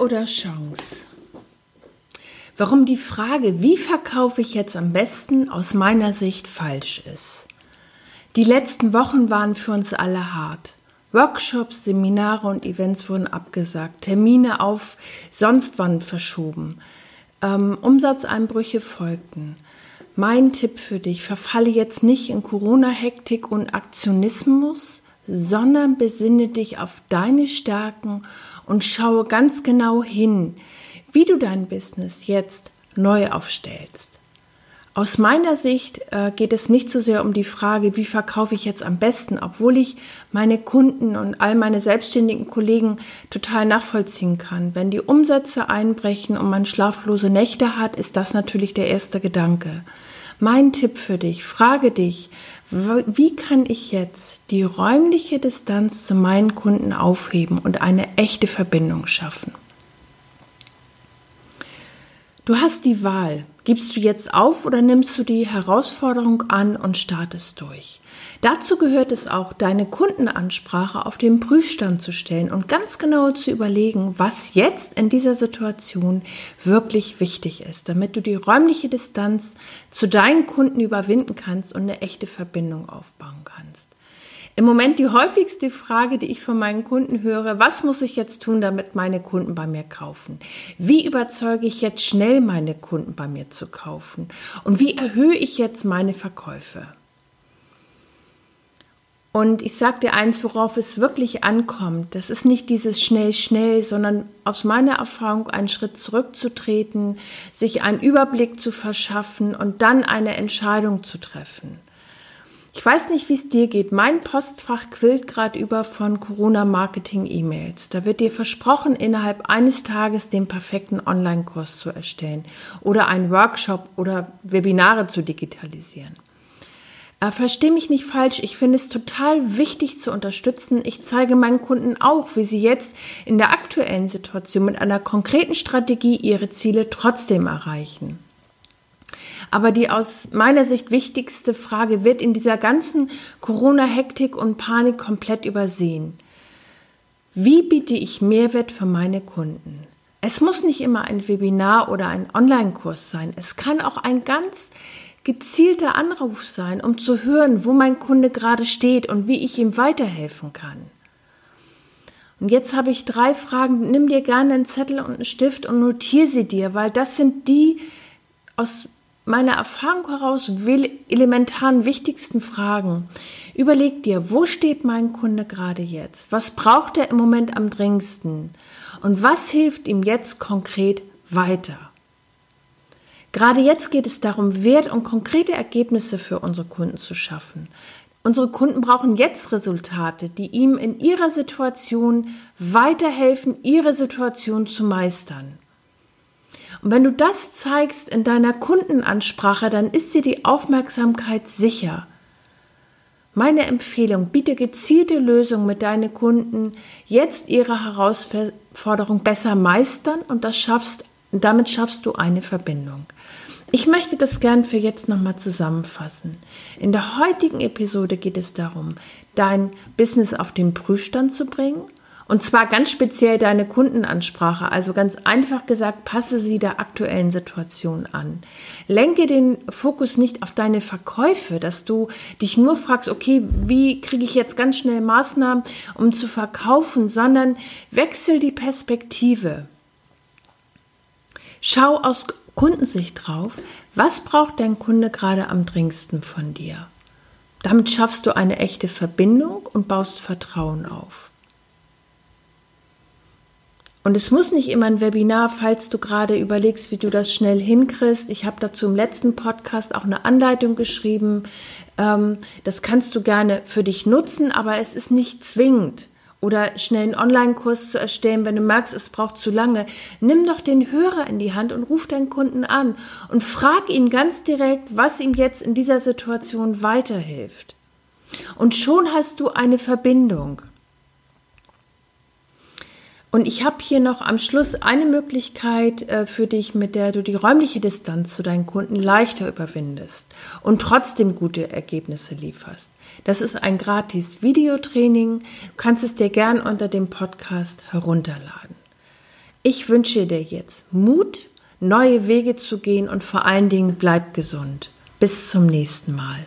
Oder Chance? Warum die Frage, wie verkaufe ich jetzt am besten, aus meiner Sicht falsch ist. Die letzten Wochen waren für uns alle hart. Workshops, Seminare und Events wurden abgesagt, Termine auf sonst wann verschoben, ähm, Umsatzeinbrüche folgten. Mein Tipp für dich, verfalle jetzt nicht in Corona-Hektik und Aktionismus, sondern besinne dich auf deine Stärken und schaue ganz genau hin, wie du dein Business jetzt neu aufstellst. Aus meiner Sicht äh, geht es nicht so sehr um die Frage, wie verkaufe ich jetzt am besten, obwohl ich meine Kunden und all meine selbstständigen Kollegen total nachvollziehen kann. Wenn die Umsätze einbrechen und man schlaflose Nächte hat, ist das natürlich der erste Gedanke. Mein Tipp für dich, frage dich, wie kann ich jetzt die räumliche Distanz zu meinen Kunden aufheben und eine echte Verbindung schaffen? Du hast die Wahl. Gibst du jetzt auf oder nimmst du die Herausforderung an und startest durch? Dazu gehört es auch, deine Kundenansprache auf den Prüfstand zu stellen und ganz genau zu überlegen, was jetzt in dieser Situation wirklich wichtig ist, damit du die räumliche Distanz zu deinen Kunden überwinden kannst und eine echte Verbindung aufbauen kannst. Im Moment die häufigste Frage, die ich von meinen Kunden höre, was muss ich jetzt tun, damit meine Kunden bei mir kaufen? Wie überzeuge ich jetzt schnell meine Kunden bei mir zu kaufen? Und wie erhöhe ich jetzt meine Verkäufe? Und ich sage dir eins, worauf es wirklich ankommt. Das ist nicht dieses schnell, schnell, sondern aus meiner Erfahrung einen Schritt zurückzutreten, sich einen Überblick zu verschaffen und dann eine Entscheidung zu treffen. Ich weiß nicht, wie es dir geht. Mein Postfach quillt gerade über von Corona-Marketing-E-Mails. Da wird dir versprochen, innerhalb eines Tages den perfekten Online-Kurs zu erstellen oder einen Workshop oder Webinare zu digitalisieren. Äh, Verstehe mich nicht falsch, ich finde es total wichtig zu unterstützen. Ich zeige meinen Kunden auch, wie sie jetzt in der aktuellen Situation mit einer konkreten Strategie ihre Ziele trotzdem erreichen. Aber die aus meiner Sicht wichtigste Frage wird in dieser ganzen Corona-Hektik und Panik komplett übersehen. Wie biete ich Mehrwert für meine Kunden? Es muss nicht immer ein Webinar oder ein Online-Kurs sein. Es kann auch ein ganz gezielter Anruf sein, um zu hören, wo mein Kunde gerade steht und wie ich ihm weiterhelfen kann. Und jetzt habe ich drei Fragen. Nimm dir gerne einen Zettel und einen Stift und notiere sie dir, weil das sind die aus meiner Erfahrung heraus elementaren wichtigsten Fragen. Überleg dir, wo steht mein Kunde gerade jetzt? Was braucht er im Moment am dringendsten? Und was hilft ihm jetzt konkret weiter? Gerade jetzt geht es darum, Wert und konkrete Ergebnisse für unsere Kunden zu schaffen. Unsere Kunden brauchen jetzt Resultate, die ihm in ihrer Situation weiterhelfen, ihre Situation zu meistern. Und wenn du das zeigst in deiner Kundenansprache, dann ist dir die Aufmerksamkeit sicher. Meine Empfehlung, biete gezielte Lösungen mit deinen Kunden, jetzt ihre Herausforderung besser meistern und das schaffst, damit schaffst du eine Verbindung. Ich möchte das gern für jetzt nochmal zusammenfassen. In der heutigen Episode geht es darum, dein Business auf den Prüfstand zu bringen und zwar ganz speziell deine Kundenansprache. Also ganz einfach gesagt, passe sie der aktuellen Situation an. Lenke den Fokus nicht auf deine Verkäufe, dass du dich nur fragst, okay, wie kriege ich jetzt ganz schnell Maßnahmen, um zu verkaufen, sondern wechsel die Perspektive. Schau aus Kundensicht drauf, was braucht dein Kunde gerade am dringendsten von dir. Damit schaffst du eine echte Verbindung und baust Vertrauen auf. Und es muss nicht immer ein Webinar, falls du gerade überlegst, wie du das schnell hinkriegst. Ich habe dazu im letzten Podcast auch eine Anleitung geschrieben, Ähm, das kannst du gerne für dich nutzen, aber es ist nicht zwingend. Oder schnell einen Online-Kurs zu erstellen, wenn du merkst, es braucht zu lange. Nimm doch den Hörer in die Hand und ruf deinen Kunden an und frag ihn ganz direkt, was ihm jetzt in dieser Situation weiterhilft. Und schon hast du eine Verbindung. Und ich habe hier noch am Schluss eine Möglichkeit äh, für dich, mit der du die räumliche Distanz zu deinen Kunden leichter überwindest und trotzdem gute Ergebnisse lieferst. Das ist ein gratis Videotraining. Du kannst es dir gern unter dem Podcast herunterladen. Ich wünsche dir jetzt Mut, neue Wege zu gehen und vor allen Dingen bleib gesund. Bis zum nächsten Mal.